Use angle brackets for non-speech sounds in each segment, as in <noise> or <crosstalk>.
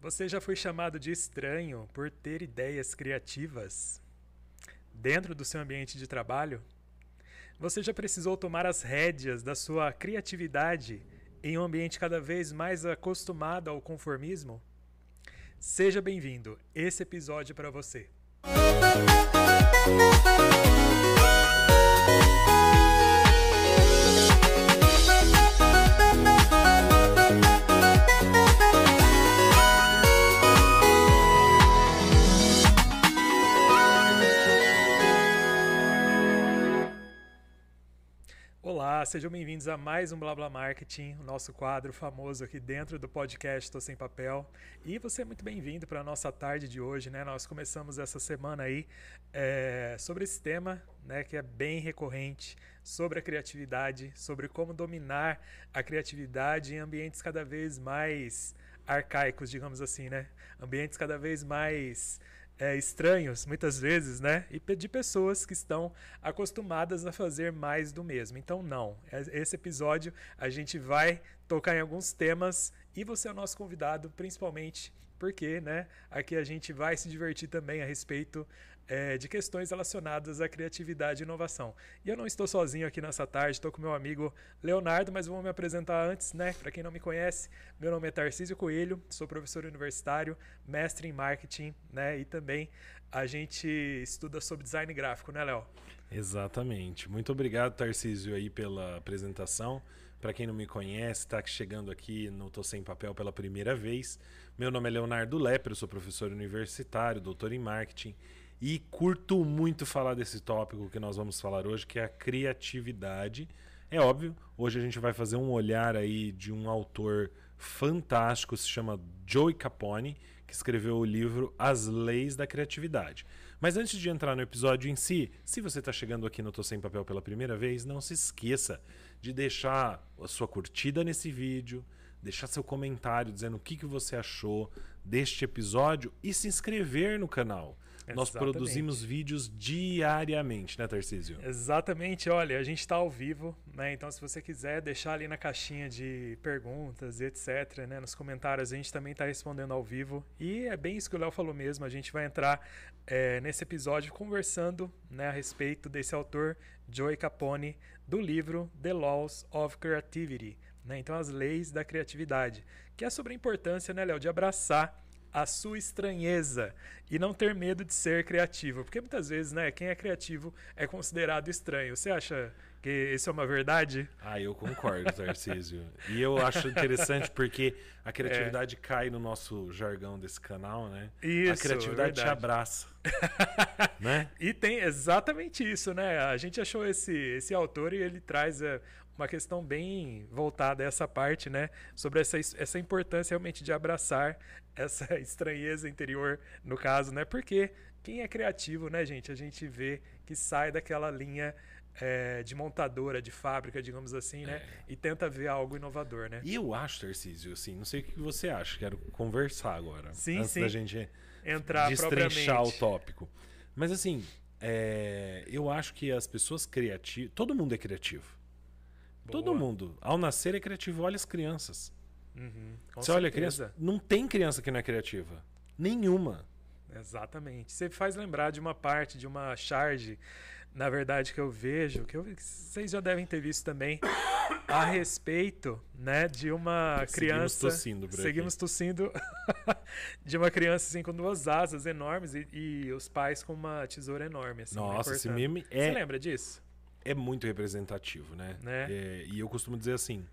Você já foi chamado de estranho por ter ideias criativas? Dentro do seu ambiente de trabalho? Você já precisou tomar as rédeas da sua criatividade em um ambiente cada vez mais acostumado ao conformismo? Seja bem-vindo, esse episódio é para você. Olá, sejam bem-vindos a mais um Blá Marketing, o nosso quadro famoso aqui dentro do podcast Estou Sem Papel. E você é muito bem-vindo para a nossa tarde de hoje, né? Nós começamos essa semana aí é, sobre esse tema, né, que é bem recorrente, sobre a criatividade, sobre como dominar a criatividade em ambientes cada vez mais arcaicos, digamos assim, né? Ambientes cada vez mais é, estranhos, muitas vezes, né? E de pessoas que estão acostumadas a fazer mais do mesmo. Então, não. É, esse episódio a gente vai tocar em alguns temas e você é o nosso convidado, principalmente porque, né? Aqui a gente vai se divertir também a respeito é, de questões relacionadas à criatividade e inovação. E eu não estou sozinho aqui nessa tarde, estou com meu amigo Leonardo, mas vou me apresentar antes, né? Para quem não me conhece, meu nome é Tarcísio Coelho, sou professor universitário, mestre em marketing, né? E também a gente estuda sobre design gráfico, né, Léo? Exatamente. Muito obrigado, Tarcísio, aí pela apresentação. Para quem não me conhece, está chegando aqui no Tô Sem Papel pela primeira vez. Meu nome é Leonardo Lepre, eu sou professor universitário, doutor em marketing e curto muito falar desse tópico que nós vamos falar hoje, que é a criatividade. É óbvio, hoje a gente vai fazer um olhar aí de um autor fantástico, se chama Joey Capone, que escreveu o livro As Leis da Criatividade. Mas antes de entrar no episódio em si, se você está chegando aqui no Tô Sem Papel pela primeira vez, não se esqueça de deixar a sua curtida nesse vídeo, deixar seu comentário dizendo o que, que você achou deste episódio e se inscrever no canal. Nós produzimos vídeos diariamente, né, Tarcísio? Exatamente. Olha, a gente está ao vivo, né? Então, se você quiser deixar ali na caixinha de perguntas e etc., né, nos comentários, a gente também está respondendo ao vivo. E é bem isso que o Léo falou mesmo. A gente vai entrar é, nesse episódio conversando né, a respeito desse autor, Joey Capone, do livro The Laws of Creativity. Né? Então, as leis da criatividade, que é sobre a importância, né, Léo, de abraçar a sua estranheza e não ter medo de ser criativo. Porque muitas vezes, né, quem é criativo é considerado estranho. Você acha que isso é uma verdade? Ah, eu concordo, Tarcísio. e eu acho interessante porque a criatividade é. cai no nosso jargão desse canal, né? Isso, a criatividade te abraça. <laughs> né? E tem exatamente isso, né? A gente achou esse, esse autor e ele traz é, uma questão bem voltada a essa parte, né? Sobre essa, essa importância realmente de abraçar <laughs> essa estranheza interior, no caso, né? Porque quem é criativo, né, gente? A gente vê que sai daquela linha é, de montadora, de fábrica, digamos assim, né? É. E tenta ver algo inovador, né? E eu acho, Tarcísio, assim, não sei o que você acha, quero conversar agora. Sim, antes sim. da gente entrar destrinchar o tópico. Mas assim, é, eu acho que as pessoas criativas. Todo mundo é criativo. Boa. Todo mundo. Ao nascer é criativo. Olha as crianças. Uhum, Você olha a criança. Não tem criança que não é criativa. Nenhuma. Exatamente. Você faz lembrar de uma parte, de uma charge, na verdade, que eu vejo, que eu, vocês já devem ter visto também, <coughs> a respeito né, de uma criança. Seguimos tossindo, Seguimos <laughs> tossindo. de uma criança assim, com duas asas enormes e, e os pais com uma tesoura enorme. Assim, Nossa, esse meme é. Você lembra disso? É muito representativo, né? né? É, e eu costumo dizer assim.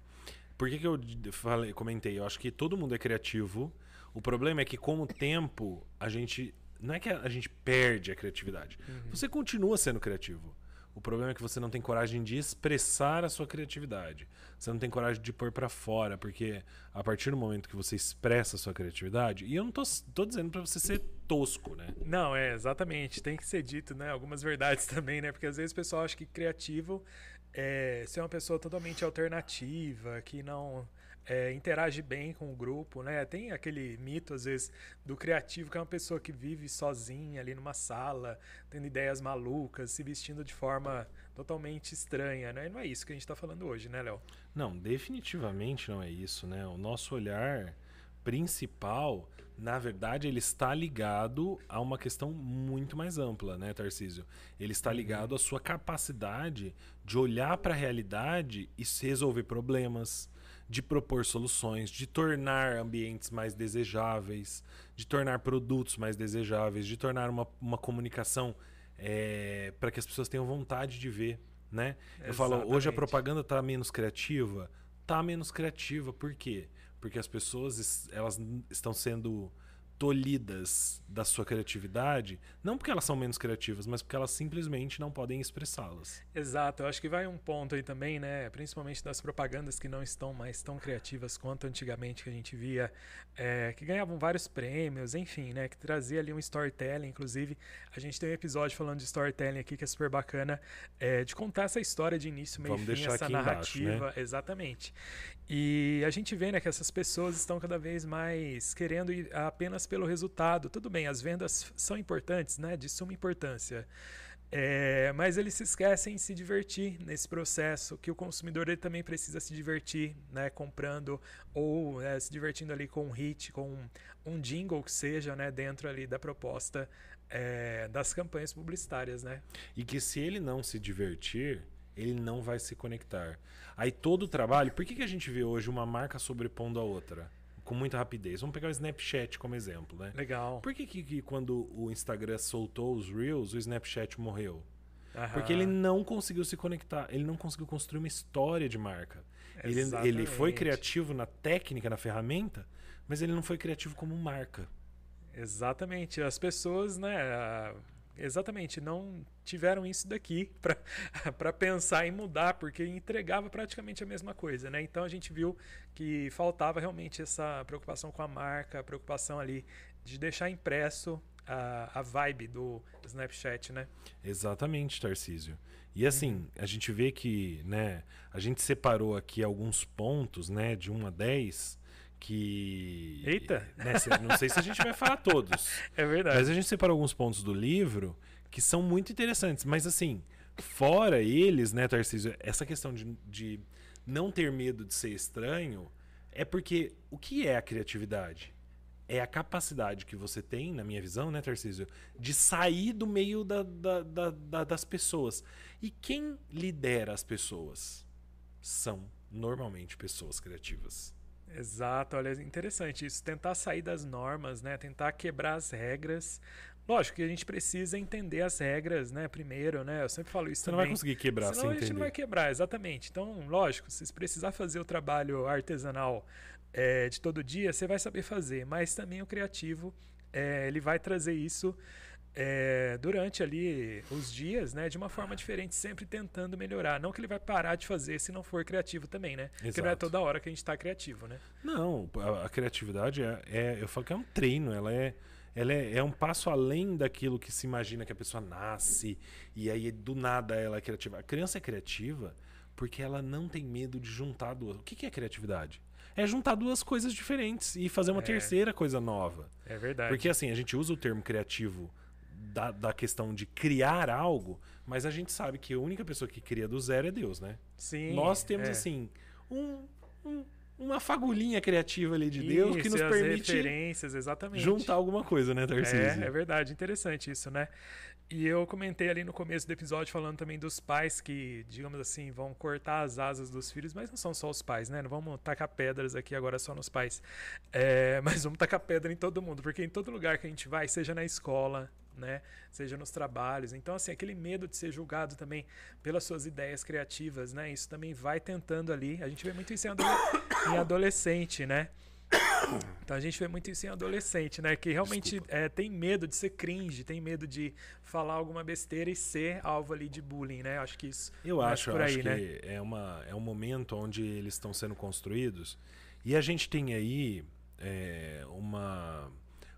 Por que, que eu falei, comentei? Eu acho que todo mundo é criativo. O problema é que, com o tempo, a gente. Não é que a gente perde a criatividade. Uhum. Você continua sendo criativo. O problema é que você não tem coragem de expressar a sua criatividade. Você não tem coragem de pôr para fora, porque a partir do momento que você expressa a sua criatividade, e eu não tô, tô dizendo para você ser tosco, né? Não, é, exatamente. Tem que ser dito, né? Algumas verdades <laughs> também, né? Porque às vezes o pessoal acha que criativo é ser uma pessoa totalmente alternativa, que não é, interage bem com o grupo, né? Tem aquele mito, às vezes, do criativo, que é uma pessoa que vive sozinha ali numa sala, tendo ideias malucas, se vestindo de forma totalmente estranha, né? E não é isso que a gente está falando hoje, né, Léo? Não, definitivamente não é isso, né? O nosso olhar principal, na verdade, ele está ligado a uma questão muito mais ampla, né, Tarcísio? Ele está Uhum. ligado à sua capacidade de olhar para a realidade e se resolver problemas, de propor soluções, de tornar ambientes mais desejáveis, de tornar produtos mais desejáveis, de tornar uma, uma comunicação para que as pessoas tenham vontade de ver, né? Eu falo, hoje a propaganda está menos criativa, tá menos criativa, por quê? Porque as pessoas es- elas estão sendo tolhidas da sua criatividade, não porque elas são menos criativas, mas porque elas simplesmente não podem expressá-las. Exato, eu acho que vai um ponto aí também, né? Principalmente das propagandas que não estão mais tão criativas quanto antigamente que a gente via, é, que ganhavam vários prêmios, enfim, né? Que trazia ali um storytelling. Inclusive, a gente tem um episódio falando de storytelling aqui que é super bacana, é, de contar essa história de início, meio e Vamos fim, essa aqui embaixo, né? narrativa. Exatamente. E a gente vê né, que essas pessoas estão cada vez mais querendo ir apenas pelo resultado. Tudo bem, as vendas são importantes, né? De suma importância. É, mas eles se esquecem de se divertir nesse processo, que o consumidor ele também precisa se divertir, né, comprando ou é, se divertindo ali com um hit, com um, um jingle que seja, né, dentro ali da proposta é, das campanhas publicitárias, né? E que se ele não se divertir, ele não vai se conectar. Aí todo o trabalho, por que, que a gente vê hoje uma marca sobrepondo a outra? Com muita rapidez. Vamos pegar o Snapchat como exemplo, né? Legal. Por que, que, que quando o Instagram soltou os Reels, o Snapchat morreu? Porque Aham. ele não conseguiu se conectar, ele não conseguiu construir uma história de marca. Ele, ele foi criativo na técnica, na ferramenta, mas ele não foi criativo como marca. Exatamente. As pessoas, né? Exatamente, não tiveram isso daqui <laughs> para pensar em mudar, porque entregava praticamente a mesma coisa, né? Então a gente viu que faltava realmente essa preocupação com a marca, a preocupação ali de deixar impresso a, a vibe do Snapchat, né? Exatamente, Tarcísio. E assim, a gente vê que, né, a gente separou aqui alguns pontos, né, de 1 a 10, que. Eita! né, cê- não sei se a gente vai falar todos. <laughs> É verdade. Mas a gente separou alguns pontos do livro que são muito interessantes. Mas assim, fora eles, né, Tarcísio, essa questão de, de não ter medo de ser estranho é porque o que é a criatividade? É a capacidade que você tem, na minha visão, né, Tarcísio, de sair do meio da- da- da- da- das pessoas. E quem lidera as pessoas? São normalmente pessoas criativas. Exato, olha, interessante isso. Tentar sair das normas, né? Tentar quebrar as regras. Lógico que a gente precisa entender as regras, né? Primeiro, né? Eu sempre falo isso Você não também. vai conseguir quebrar Senão sem a gente entender. não vai quebrar, exatamente. Então, lógico, se você precisar fazer o trabalho artesanal é, de todo dia, você vai saber fazer. Mas também o criativo, é, ele vai trazer isso é, durante ali os dias, né? De uma forma diferente, sempre tentando melhorar. Não que ele vai parar de fazer se não for criativo também, né? Porque não é Exato. toda hora que a gente está criativo, né? Não, a, a criatividade é, é- Eu falo que é um treino, ela é. Ela é, é um passo além daquilo que se imagina que a pessoa nasce e aí do nada ela é criativa. A criança é criativa porque ela não tem medo de juntar duas. O que, que é criatividade? É juntar duas coisas diferentes e fazer uma É. terceira coisa nova. É verdade. Porque assim, a gente usa o termo criativo da, da questão de criar algo, mas a gente sabe que a única pessoa que cria do zero é Deus, né? Sim, Nós temos é. assim um, um- uma fagulhinha criativa ali de Deus que Isso, nos e as permite referências, exatamente. juntar alguma coisa, né, Tarcísio? É, é verdade, interessante isso, né? E eu comentei ali no começo do episódio falando também dos pais que, digamos assim, vão cortar as asas dos filhos, mas não são só os pais, né? Não vamos tacar pedras aqui agora só nos pais. É, mas vamos tacar pedra em todo mundo, porque em todo lugar que a gente vai, seja na escola, né? Seja nos trabalhos. Então, assim, aquele medo de ser julgado também pelas suas ideias criativas, né? Isso também vai tentando ali. A gente vê muito isso em, <coughs> em adolescente, né? Então a gente vê muito isso em adolescente, né? Que realmente é, tem medo de ser cringe, tem medo de falar alguma besteira e ser alvo ali de bullying, né? Acho que isso Eu acho, por aí, acho né? que é, uma, é um momento onde eles estão sendo construídos e a gente tem aí é, uma,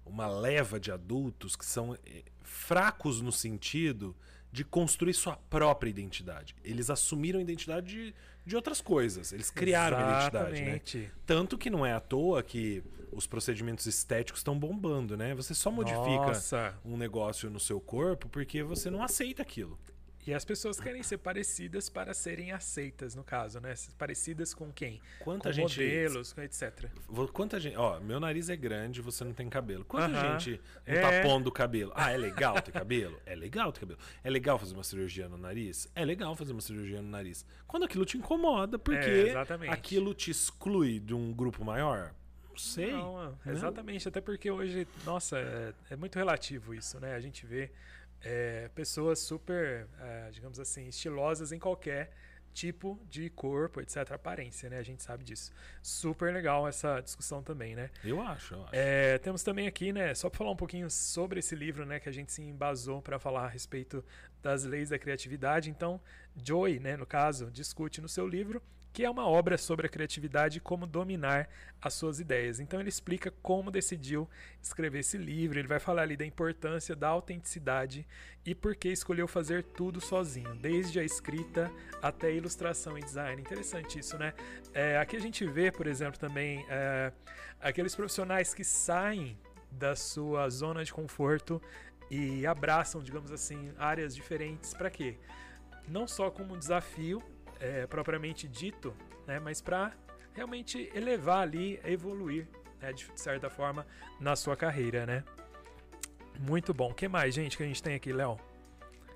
uma leva de adultos que são é, fracos no sentido de construir sua própria identidade. Eles assumiram a identidade de, de outras coisas. Eles criaram a identidade, né? Exatamente. Tanto que não é à toa que os procedimentos estéticos estão bombando, né? Você só modifica Nossa, um negócio no seu corpo porque você não aceita aquilo. E as pessoas querem ser parecidas para serem aceitas, no caso, né? Parecidas com quem? Quanta com gente. modelos, etc. Quanta gente. Ó, meu nariz é grande, você não tem cabelo. Quanta Aham. gente não É. tá pondo cabelo? Ah, é legal ter cabelo? É legal ter cabelo. É legal fazer uma cirurgia no nariz? É legal fazer uma cirurgia no nariz. Quando aquilo te incomoda, porque É, aquilo te exclui de um grupo maior? Não sei. Não, é, exatamente. Até porque hoje, nossa, é, é muito relativo isso, né? A gente vê é, pessoas super, é, digamos assim, estilosas em qualquer tipo de corpo, etc. Aparência, né? A gente sabe disso. Super legal essa discussão também, né? Eu acho, eu acho. É, temos também aqui, né, só para falar um pouquinho sobre esse livro, né, que a gente se embasou para falar a respeito das leis da criatividade. Então, Joy, né, no caso, discute no seu livro que é uma obra sobre a criatividade e como dominar as suas ideias. Então, ele explica como decidiu escrever esse livro. Ele vai falar ali da importância da autenticidade e por que escolheu fazer tudo sozinho, desde a escrita até a ilustração e design. Interessante isso, né? É, aqui a gente vê, por exemplo, também é, aqueles profissionais que saem da sua zona de conforto e abraçam, digamos assim, áreas diferentes. Para quê? Não só como um desafio é, propriamente dito, né, mas para realmente elevar ali, evoluir, né, de certa forma, na sua carreira, né? Muito bom. O que mais, gente, que a gente tem aqui, Léo?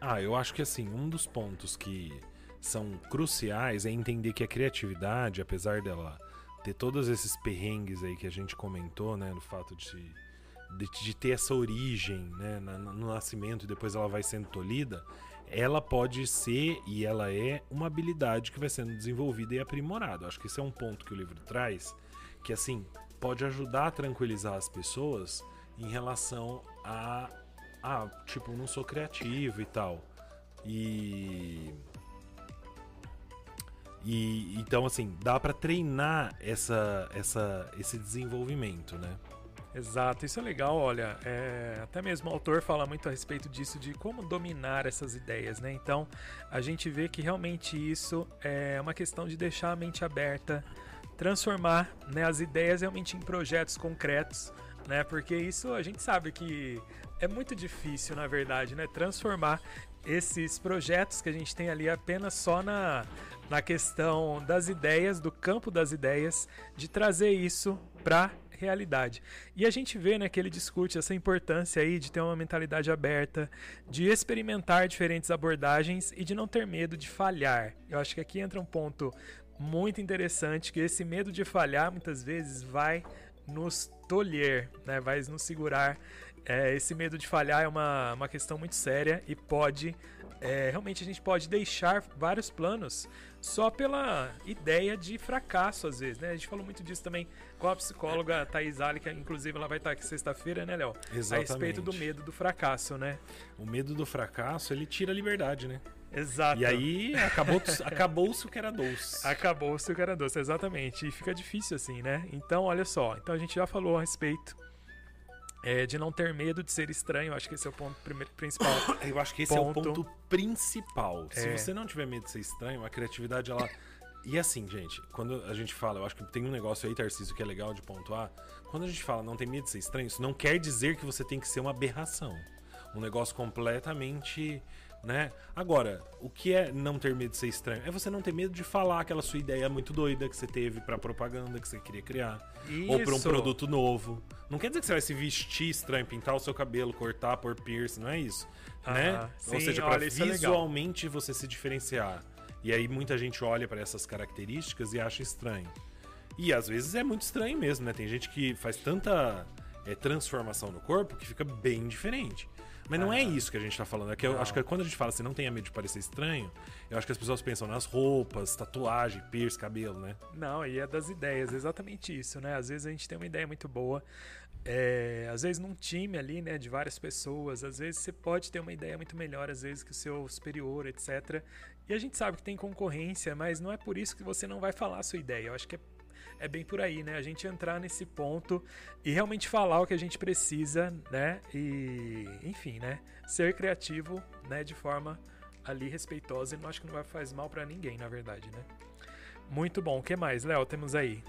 Ah, eu acho que assim, um dos pontos que são cruciais é entender que a criatividade, apesar dela ter todos esses perrengues aí que a gente comentou, né, no fato de, de, de ter essa origem, né, na- no nascimento e depois ela vai sendo tolhida, ela pode ser e ela é uma habilidade que vai sendo desenvolvida e aprimorada. Acho que esse é um ponto que o livro traz, que assim, pode ajudar a tranquilizar as pessoas em relação a ah, tipo, não sou criativo e tal. E e então assim, dá pra treinar essa essa esse desenvolvimento, né? Exato, isso é legal, olha, é, até mesmo o autor fala muito a respeito disso, de como dominar essas ideias, né? Então, a gente vê que realmente isso é uma questão de deixar a mente aberta, transformar né, as ideias realmente em projetos concretos, né? Porque isso a gente sabe que é muito difícil, na verdade, né? Transformar esses projetos que a gente tem ali apenas só na, na questão das ideias, do campo das ideias, de trazer isso para realidade. E a gente vê né, que ele discute essa importância aí de ter uma mentalidade aberta, de experimentar diferentes abordagens e de não ter medo de falhar. Eu acho que aqui entra um ponto muito interessante, que esse medo de falhar muitas vezes vai nos tolher, né, vai nos segurar. É, esse medo de falhar é uma, uma questão muito séria e pode é, realmente a gente pode deixar vários planos só pela ideia de fracasso, às vezes, né? A gente falou muito disso também com a psicóloga Thais Ali, que inclusive ela vai estar aqui sexta-feira, né, Léo? A Exatamente. respeito do medo do fracasso, né? O medo do fracasso, ele tira a liberdade, né? Exato. E aí acabou acabou-se o que era doce. Acabou o seu cara doce, exatamente. E fica difícil assim, né? Então, olha só. Então a gente já falou a respeito é, de não ter medo de ser estranho. Acho que esse é o ponto primeiro, principal. <coughs> Eu acho que esse é o Ponto. ponto principal. Se É. você não tiver medo de ser estranho, a criatividade ela E assim, gente, quando a gente fala, eu acho que tem um negócio aí, Tarcísio, que é legal de pontuar. Quando a gente fala não tem medo de ser estranho, isso não quer dizer que você tem que ser uma aberração. Um negócio completamente, né? Agora, o que é não ter medo de ser estranho? É você não ter medo de falar aquela sua ideia muito doida que você teve pra propaganda que você queria criar. Ou pra um Isso. produto novo. Não quer dizer que você vai se vestir estranho, pintar o seu cabelo, cortar, pôr piercing, não é isso. né? Ah, Ou sim, seja, pra olha, isso é visualmente você se diferenciar. E aí muita gente olha pra essas características e acha estranho. E às vezes é muito estranho mesmo, né? Tem gente que faz tanta é, transformação no corpo que fica bem diferente. Mas não é isso que a gente tá falando. É que eu Não. acho que quando a gente fala assim, não tenha medo de parecer estranho, eu acho que as pessoas pensam nas roupas, tatuagem, piercing, cabelo, né? Não, e é das ideias, exatamente isso, né? Às vezes a gente tem uma ideia muito boa, é, às vezes num time ali, né, de várias pessoas, às vezes você pode ter uma ideia muito melhor, às vezes que o seu superior, etc. E a gente sabe que tem concorrência, mas não é por isso que você não vai falar a sua ideia. Eu acho que é, é bem por aí, né? A gente entrar nesse ponto e realmente falar o que a gente precisa, né? E, enfim, né? Ser criativo, né, de forma ali respeitosa, e não acho que não vai faz mal pra ninguém, na verdade, né? Muito bom. O que mais, Léo? Temos aí.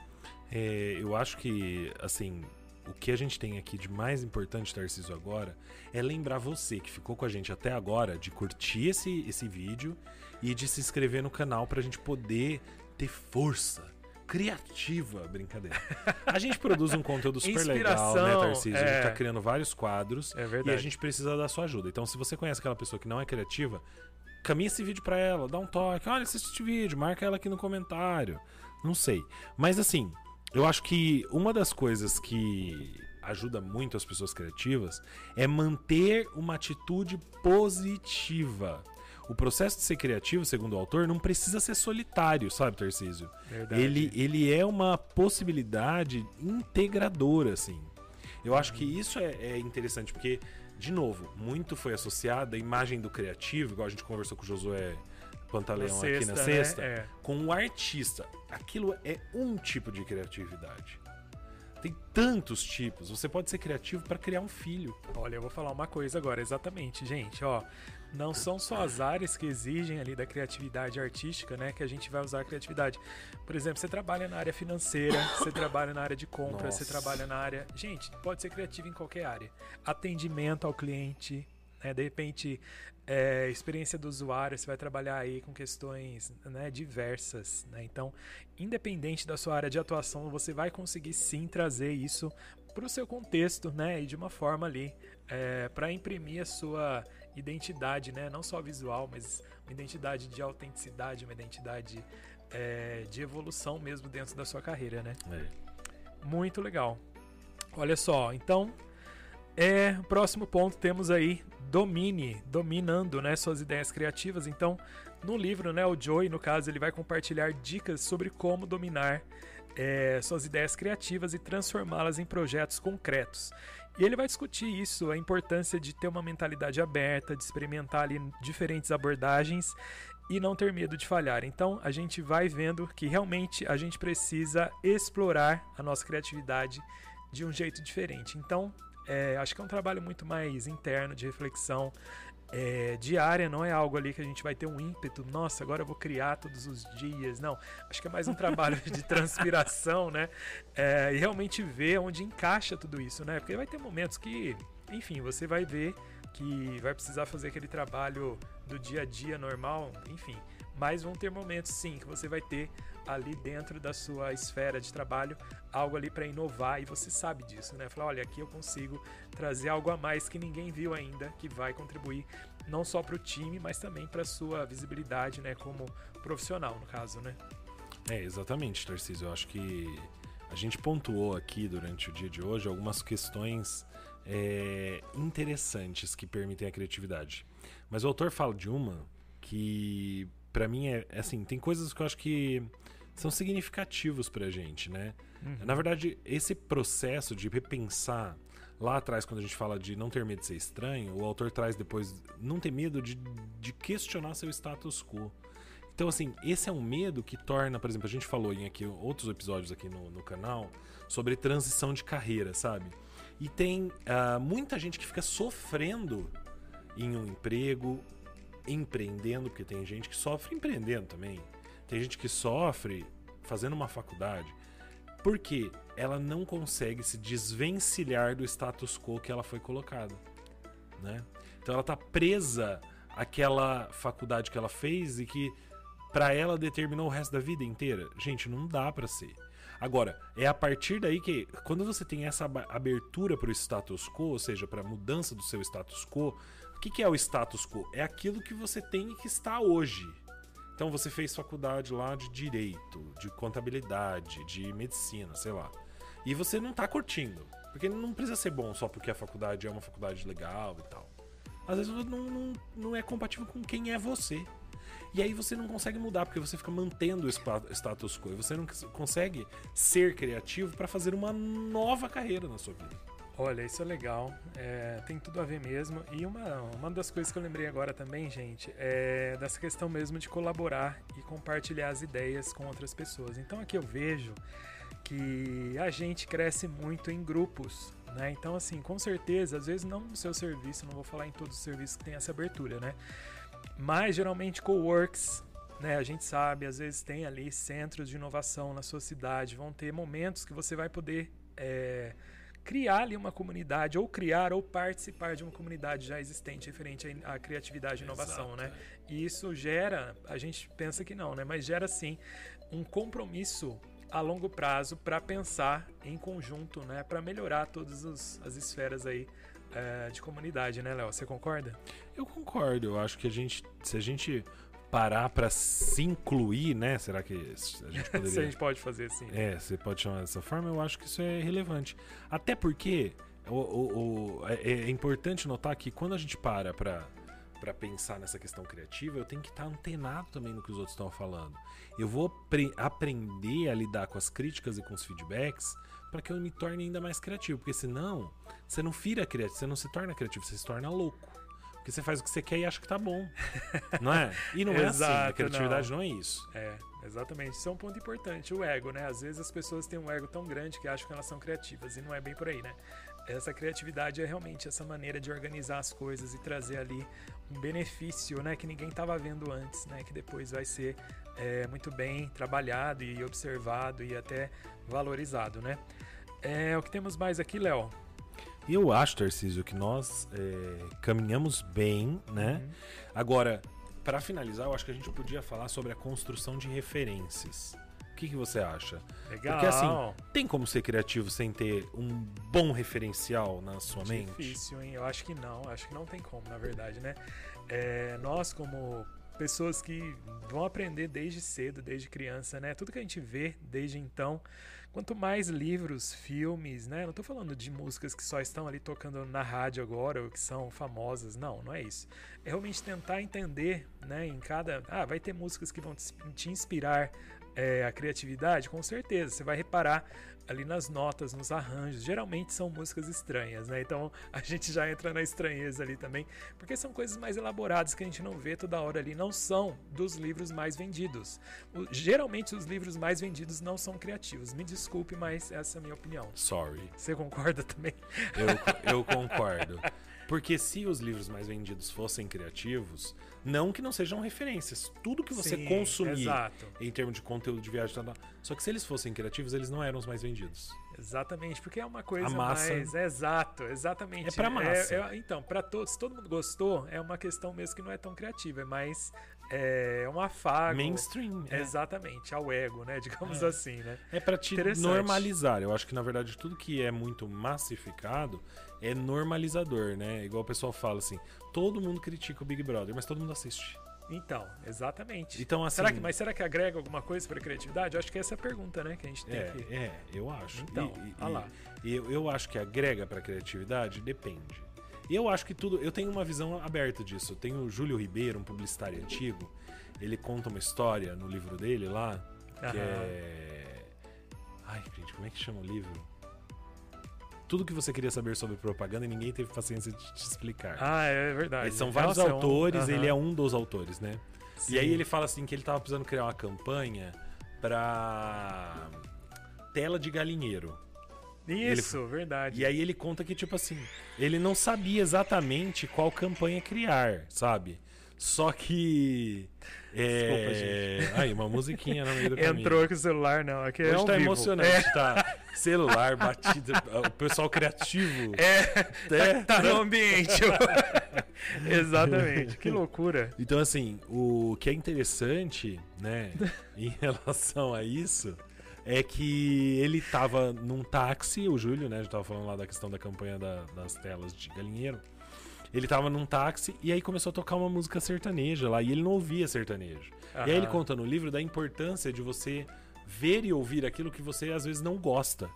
É, eu acho que, assim, o que a gente tem aqui de mais importante, Tarcísio, agora, é lembrar você que ficou com a gente até agora de curtir esse, esse vídeo e de se inscrever no canal para a gente poder ter força criativa, brincadeira. A gente produz um conteúdo super legal, né, Tarcísio? É. A gente tá é. criando vários quadros é e a gente precisa da sua ajuda. Então, se você conhece aquela pessoa que não é criativa, caminha esse vídeo para ela, dá um toque, olha, assiste esse vídeo, marca ela aqui no comentário. Não sei. Mas assim, eu acho que uma das coisas que ajuda muito as pessoas criativas é manter uma atitude positiva. O processo de ser criativo, segundo o autor, não precisa ser solitário, sabe, Tarcísio? Verdade. Ele, ele é uma possibilidade integradora, assim. Eu acho que isso é, é interessante, porque, de novo, muito foi associado à imagem do criativo, igual a gente conversou com o Josué Pantaleão na aqui na sexta, né? é. com o artista. Aquilo é um tipo de criatividade. Tem tantos tipos. Você pode ser criativo para criar um filho. Olha, eu vou falar uma coisa agora, exatamente, gente. Ó, não são só as áreas que exigem ali da criatividade artística, né, que a gente vai usar a criatividade. Por exemplo, você trabalha na área financeira, você trabalha na área de compra, você trabalha na área. Gente, pode ser criativo em qualquer área. Atendimento ao cliente, né, de repente é, experiência do usuário, você vai trabalhar aí com questões né, diversas. Né? Então, independente da sua área de atuação, você vai conseguir sim trazer isso para o seu contexto né? e de uma forma ali é, para imprimir a sua identidade, né? não só visual, mas uma identidade de autenticidade, uma identidade é, de evolução mesmo dentro da sua carreira. Né? É. Muito legal. Olha só, então é, próximo ponto temos aí domine, dominando, né, suas ideias criativas. Então, no livro, né, o Joey, no caso, ele vai compartilhar dicas sobre como dominar é, suas ideias criativas e transformá-las em projetos concretos. E ele vai discutir isso, a importância de ter uma mentalidade aberta, de experimentar ali diferentes abordagens e não ter medo de falhar. Então, a gente vai vendo que realmente a gente precisa explorar a nossa criatividade de um jeito diferente. Então, é, acho que é um trabalho muito mais interno, de reflexão é, diária, não é algo ali que a gente vai ter um ímpeto, nossa, agora eu vou criar todos os dias. Não, acho que é mais um trabalho de <laughs> transpiração, né? É, e realmente ver onde encaixa tudo isso, né? Porque vai ter momentos que, enfim, você vai ver que vai precisar fazer aquele trabalho do dia a dia normal, enfim. Mas vão ter momentos sim que você vai ter ali dentro da sua esfera de trabalho algo ali para inovar e você sabe disso, né? Falar, olha, aqui eu consigo trazer algo a mais que ninguém viu ainda, que vai contribuir não só para o time, mas também para sua visibilidade, né, como profissional, no caso, né? É, exatamente, Tarcísio. Eu acho que a gente pontuou aqui durante o dia de hoje algumas questões é, interessantes que permitem a criatividade. Mas o autor fala de uma que, para mim, é, assim: tem coisas que eu acho que são significativos pra gente, né? Uhum. Na verdade, esse processo de repensar lá atrás, quando a gente fala de não ter medo de ser estranho, o autor traz depois não ter medo de, de questionar seu status quo. Então, assim, esse é um medo que torna, por exemplo, a gente falou em aqui outros episódios aqui no, no canal sobre transição de carreira, sabe? E tem uh, muita gente que fica sofrendo em um emprego, empreendendo, porque tem gente que sofre empreendendo também. Tem gente que sofre fazendo uma faculdade porque ela não consegue se desvencilhar do status quo que ela foi colocada, né? Então ela tá presa àquela faculdade que ela fez e que para ela determinou o resto da vida inteira. Gente, não dá para ser. Agora, é a partir daí que quando você tem essa abertura para o status quo, ou seja, para a mudança do seu status quo, que, que é o status quo? É aquilo que você tem que está hoje. Então você fez faculdade lá de direito, de contabilidade, de medicina, sei lá. E você não tá curtindo. Porque não precisa ser bom só porque a faculdade é uma faculdade legal e tal. Às vezes não, não, não é compatível com quem é você. E aí você não consegue mudar, porque você fica mantendo o status quo. E você não consegue ser criativo para fazer uma nova carreira na sua vida. Olha, isso é legal. É, tem tudo a ver mesmo. E uma, uma das coisas que eu lembrei agora também, gente, é dessa questão mesmo de colaborar e compartilhar as ideias com outras pessoas. Então aqui eu vejo que a gente cresce muito em grupos. Né? Então, assim, com certeza, às vezes não no seu serviço, não vou falar em todos os serviços que tem essa abertura, né? Mas geralmente co-works, né? A gente sabe, às vezes tem ali centros de inovação na sua cidade, vão ter momentos que você vai poder. É, criar ali uma comunidade, ou criar ou participar de uma comunidade já existente referente à criatividade e inovação, né? Exato. E isso gera, a gente pensa que não, né? Mas gera sim um compromisso a longo prazo para pensar em conjunto, né? Para melhorar todas os, as esferas aí é, de comunidade, né, Léo? Você concorda? Eu concordo. Eu acho que a gente, se a gente parar para se incluir, né? Será que a gente <laughs> poderia? Se a gente pode fazer assim. É, você pode chamar dessa forma. Eu acho que isso é relevante. Até porque o, o, o- é, é importante notar que quando a gente para para para pensar nessa questão criativa, eu tenho que estar antenado também no que os outros estão falando. Eu vou apre- aprender a lidar com as críticas e com os feedbacks para que eu me torne ainda mais criativo, porque senão você não vira criativo, você não se torna criativo, você se torna louco. Porque você faz o que você quer e acha que tá bom. Não é? E não é assim. A criatividade não. é isso. É, exatamente. Isso é um ponto importante, o ego, né? Às vezes as pessoas têm um ego tão grande que acham que elas são criativas, e não é bem por aí, né? Essa criatividade é realmente essa maneira de organizar as coisas e trazer ali um benefício, né? Que ninguém estava vendo antes, né? Que depois vai ser é, muito bem trabalhado e observado e até valorizado, né? É, o que temos mais aqui, Léo? E eu acho, Tarcísio, que nós é, caminhamos bem, né? Uhum. Agora, para finalizar, eu acho que a gente podia falar sobre a construção de referências. O que, que você acha? Legal. Porque assim, tem como ser criativo sem ter um bom referencial na sua mente? Difícil, hein? Eu acho que não. Acho que não tem como, na verdade, né? É, nós, como pessoas que vão aprender desde cedo, desde criança, né? Tudo que a gente vê desde então. Quanto mais livros, filmes, né? Não tô falando de músicas que só estão ali tocando na rádio agora ou que são famosas. Não, não é isso. É realmente tentar entender, né? Em cada. Ah, vai ter músicas que vão te inspirar é, a criatividade? Com certeza. Você vai reparar ali nas notas, nos arranjos. Geralmente são músicas estranhas, né? Então a gente já entra na estranheza ali também, porque são coisas mais elaboradas que a gente não vê toda hora ali. Não são dos livros mais vendidos. O- geralmente os livros mais vendidos não são criativos. Me desculpe, mas essa é a minha opinião. Sorry. Você concorda também? Eu, eu concordo. <laughs> Porque se os livros mais vendidos fossem criativos, não que não sejam referências. Tudo que você Sim, consumir Exato. em termos de conteúdo de viagem, só que se eles fossem criativos, eles não eram os mais vendidos. Exatamente, porque é uma coisa A massa- mais. Exato, exatamente. É pra massa. é- então, para todos, se todo mundo gostou, é uma questão mesmo que não é tão criativa, é mais é, um afago. Mainstream. É, Exatamente, ao ego, né? Digamos É. assim, né? é para te normalizar. Eu acho que, na verdade, tudo que é muito massificado é normalizador, né? Igual o pessoal fala assim, todo mundo critica o Big Brother, mas todo mundo assiste. Então, exatamente. Então, assim... Será que, mas será que agrega alguma coisa para criatividade? Eu acho que essa é a pergunta, né? Que a gente tem É, que. é, eu acho. Então, e, e- olha lá. eu, eu acho que agrega pra criatividade, depende. Eu acho que tudo. Eu tenho uma visão aberta disso. Tenho o Júlio Ribeiro, um publicitário antigo. Ele conta uma história no livro dele lá, que Aham. é. Ai, gente, como é que chama o livro? Tudo que você queria saber sobre propaganda e ninguém teve paciência de te explicar. Ah, é verdade. Eles são vários Nossa, é um- autores, aham. ele é um dos autores, né? Sim. E aí ele fala assim que ele tava precisando criar uma campanha pra tela de galinheiro. Isso, verdade. E aí ele conta que, tipo assim, ele não sabia exatamente qual campanha criar, sabe? Só que. É... Desculpa, Aí, uma musiquinha no meio do <laughs> caminho. Entrou com o celular, não. Aqui é Hoje tá vivo. emocionante, tá? Celular, batida, o pessoal criativo. É, É. tá no ambiente. <laughs> Exatamente. Que loucura. Então, assim, o que é interessante, né, em relação a isso, é que ele tava num táxi, o Júlio, né, já tava falando lá da questão da campanha da- das telas de galinheiro. Ele tava num táxi e aí começou a tocar uma música sertaneja lá, e ele não ouvia sertanejo. E aí ele conta no livro da importância de você ver e ouvir aquilo que você às vezes não gosta,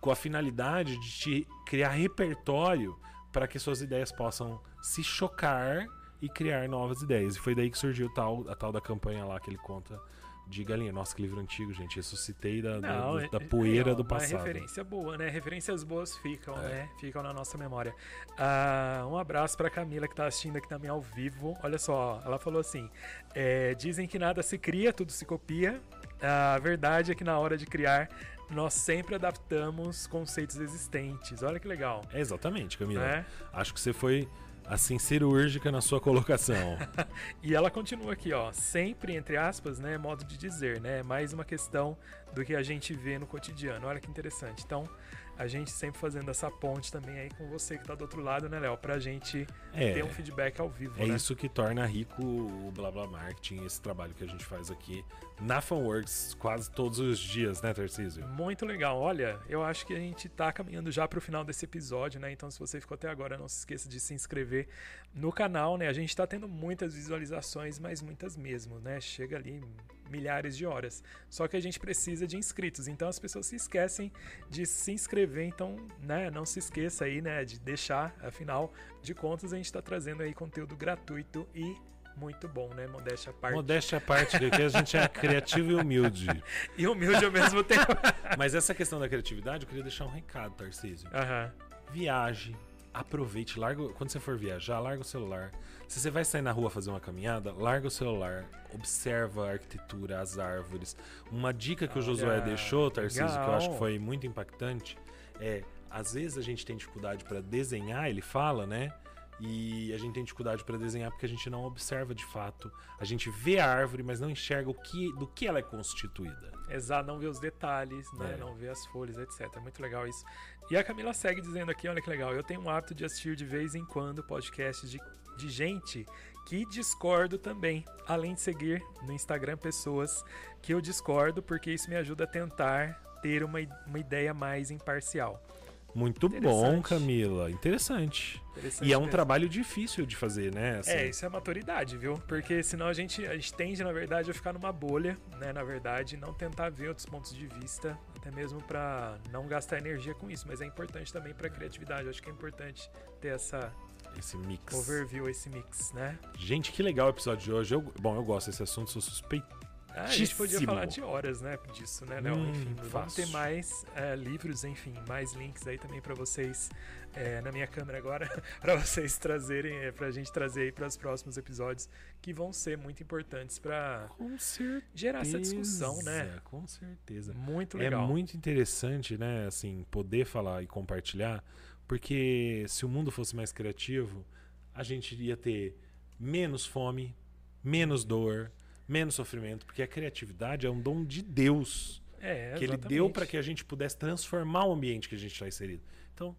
com a finalidade de te criar repertório para que suas ideias possam se chocar e criar novas ideias. E foi daí que surgiu tal, a tal da campanha lá que ele conta de galinha. Nossa, que livro antigo, gente. Ressuscitei da, da- Não, da, é- da é poeira legal, do Uma passado. referência boa, né? Referências boas ficam, É. né? Ficam na nossa memória. Ah, um abraço pra Camila que tá assistindo aqui também ao vivo. Olha só, ela falou assim: é, dizem que nada se cria, tudo se copia. A verdade é que na hora de criar, nós sempre adaptamos conceitos existentes. Olha que legal. É exatamente, Camila. Né? Acho que você foi assim cirúrgica na sua colocação. <laughs> E ela continua aqui, ó, sempre entre aspas, né, modo de dizer, né, mais uma questão do que a gente vê no cotidiano. Olha que interessante. Então, a gente sempre fazendo essa ponte também aí com você que tá do outro lado, né, Léo? Pra gente é, ter um feedback ao vivo. É né? isso que torna rico o Blá Blá Marketing, esse trabalho que a gente faz aqui na Funworks quase todos os dias, né, Tarcísio? Muito legal. Olha, eu acho que a gente tá caminhando já pro final desse episódio, né? Então, se você ficou até agora, não se esqueça de se inscrever no canal, né? A gente tá tendo muitas visualizações, mas muitas mesmo, né? Chega ali milhares de horas. Só que a gente precisa de inscritos, então as pessoas se esquecem de se inscrever, então, né, não se esqueça aí, né, de deixar, afinal de contas a gente está trazendo aí conteúdo gratuito e muito bom, né? Modéstia à parte. Modéstia à parte, que a gente é <laughs> criativo e humilde. e humilde ao mesmo tempo. Mas essa questão da criatividade, eu queria deixar um recado, Tarcísio. Uhum. Viaje, aproveite, larga, quando você for viajar, larga o celular. Se você vai sair na rua fazer uma caminhada, larga o celular, observa a arquitetura, as árvores. Uma dica que Olha, o Josué deixou, Tarcísio, legal. que eu acho que foi muito impactante, é às vezes a gente tem dificuldade para desenhar, ele fala, né? E a gente tem dificuldade para desenhar porque a gente não observa de fato. A gente vê a árvore, mas não enxerga o que, do que ela é constituída. Exato, não vê os detalhes, né? É. Não vê as folhas, etc. É muito legal isso. E a Camila segue dizendo aqui, olha que legal. Eu tenho um hábito de assistir de vez em quando podcasts de, de gente que discordo também, além de seguir no Instagram pessoas que eu discordo, porque isso me ajuda a tentar ter uma, uma ideia mais imparcial. Muito bom, Camila. Interessante. Interessante. E é um mesmo. trabalho difícil de fazer, né? Assim. É, isso é maturidade, viu? Porque senão a gente, a gente tende, na verdade, a ficar numa bolha, né? Na verdade, não tentar ver outros pontos de vista, até mesmo para não gastar energia com isso. Mas é importante também para criatividade. Eu acho que é importante ter essa esse mix. Overview, esse mix, né? Gente, que legal o episódio de hoje. Eu, bom, eu gosto desse assunto, sou suspeito ah, a gente podia falar de horas, né, disso, né, Léo? Hum, enfim, fácil. vamos ter mais é, livros, enfim, mais links aí também para vocês é, na minha câmera agora, <laughs> para vocês trazerem, é, para a gente trazer aí para os próximos episódios que vão ser muito importantes para gerar essa discussão, né? Com certeza. Muito legal. É muito interessante, né, assim, poder falar e compartilhar, porque se o mundo fosse mais criativo, a gente iria ter menos fome, menos dor menos sofrimento, porque a criatividade é um dom de Deus. É, que ele deu para que a gente pudesse transformar o ambiente que a gente está inserido. Então,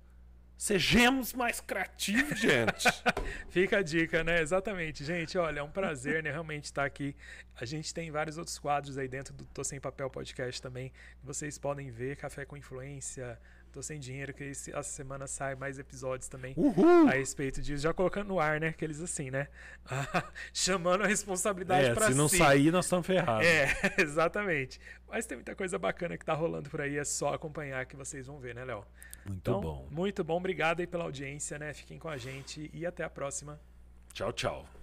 sejamos mais criativos, gente. <laughs> Fica a dica, né? Exatamente. Gente, olha, é um prazer, né? Realmente estar aqui. A gente tem vários outros quadros aí dentro do Tô Sem Papel Podcast também. Vocês podem ver Café com Influência, Tô sem dinheiro, que essa semana sai mais episódios também Uhul. a respeito disso. Já colocando no ar, né? Aqueles assim, né? <laughs> Chamando a responsabilidade é, para si. Se não sair, nós estamos ferrados. É, <laughs> exatamente. Mas tem muita coisa bacana que tá rolando por aí. É só acompanhar que vocês vão ver, né, Léo? Muito então, bom. Muito bom. Obrigado aí pela audiência, né? Fiquem com a gente e até a próxima. Tchau, tchau.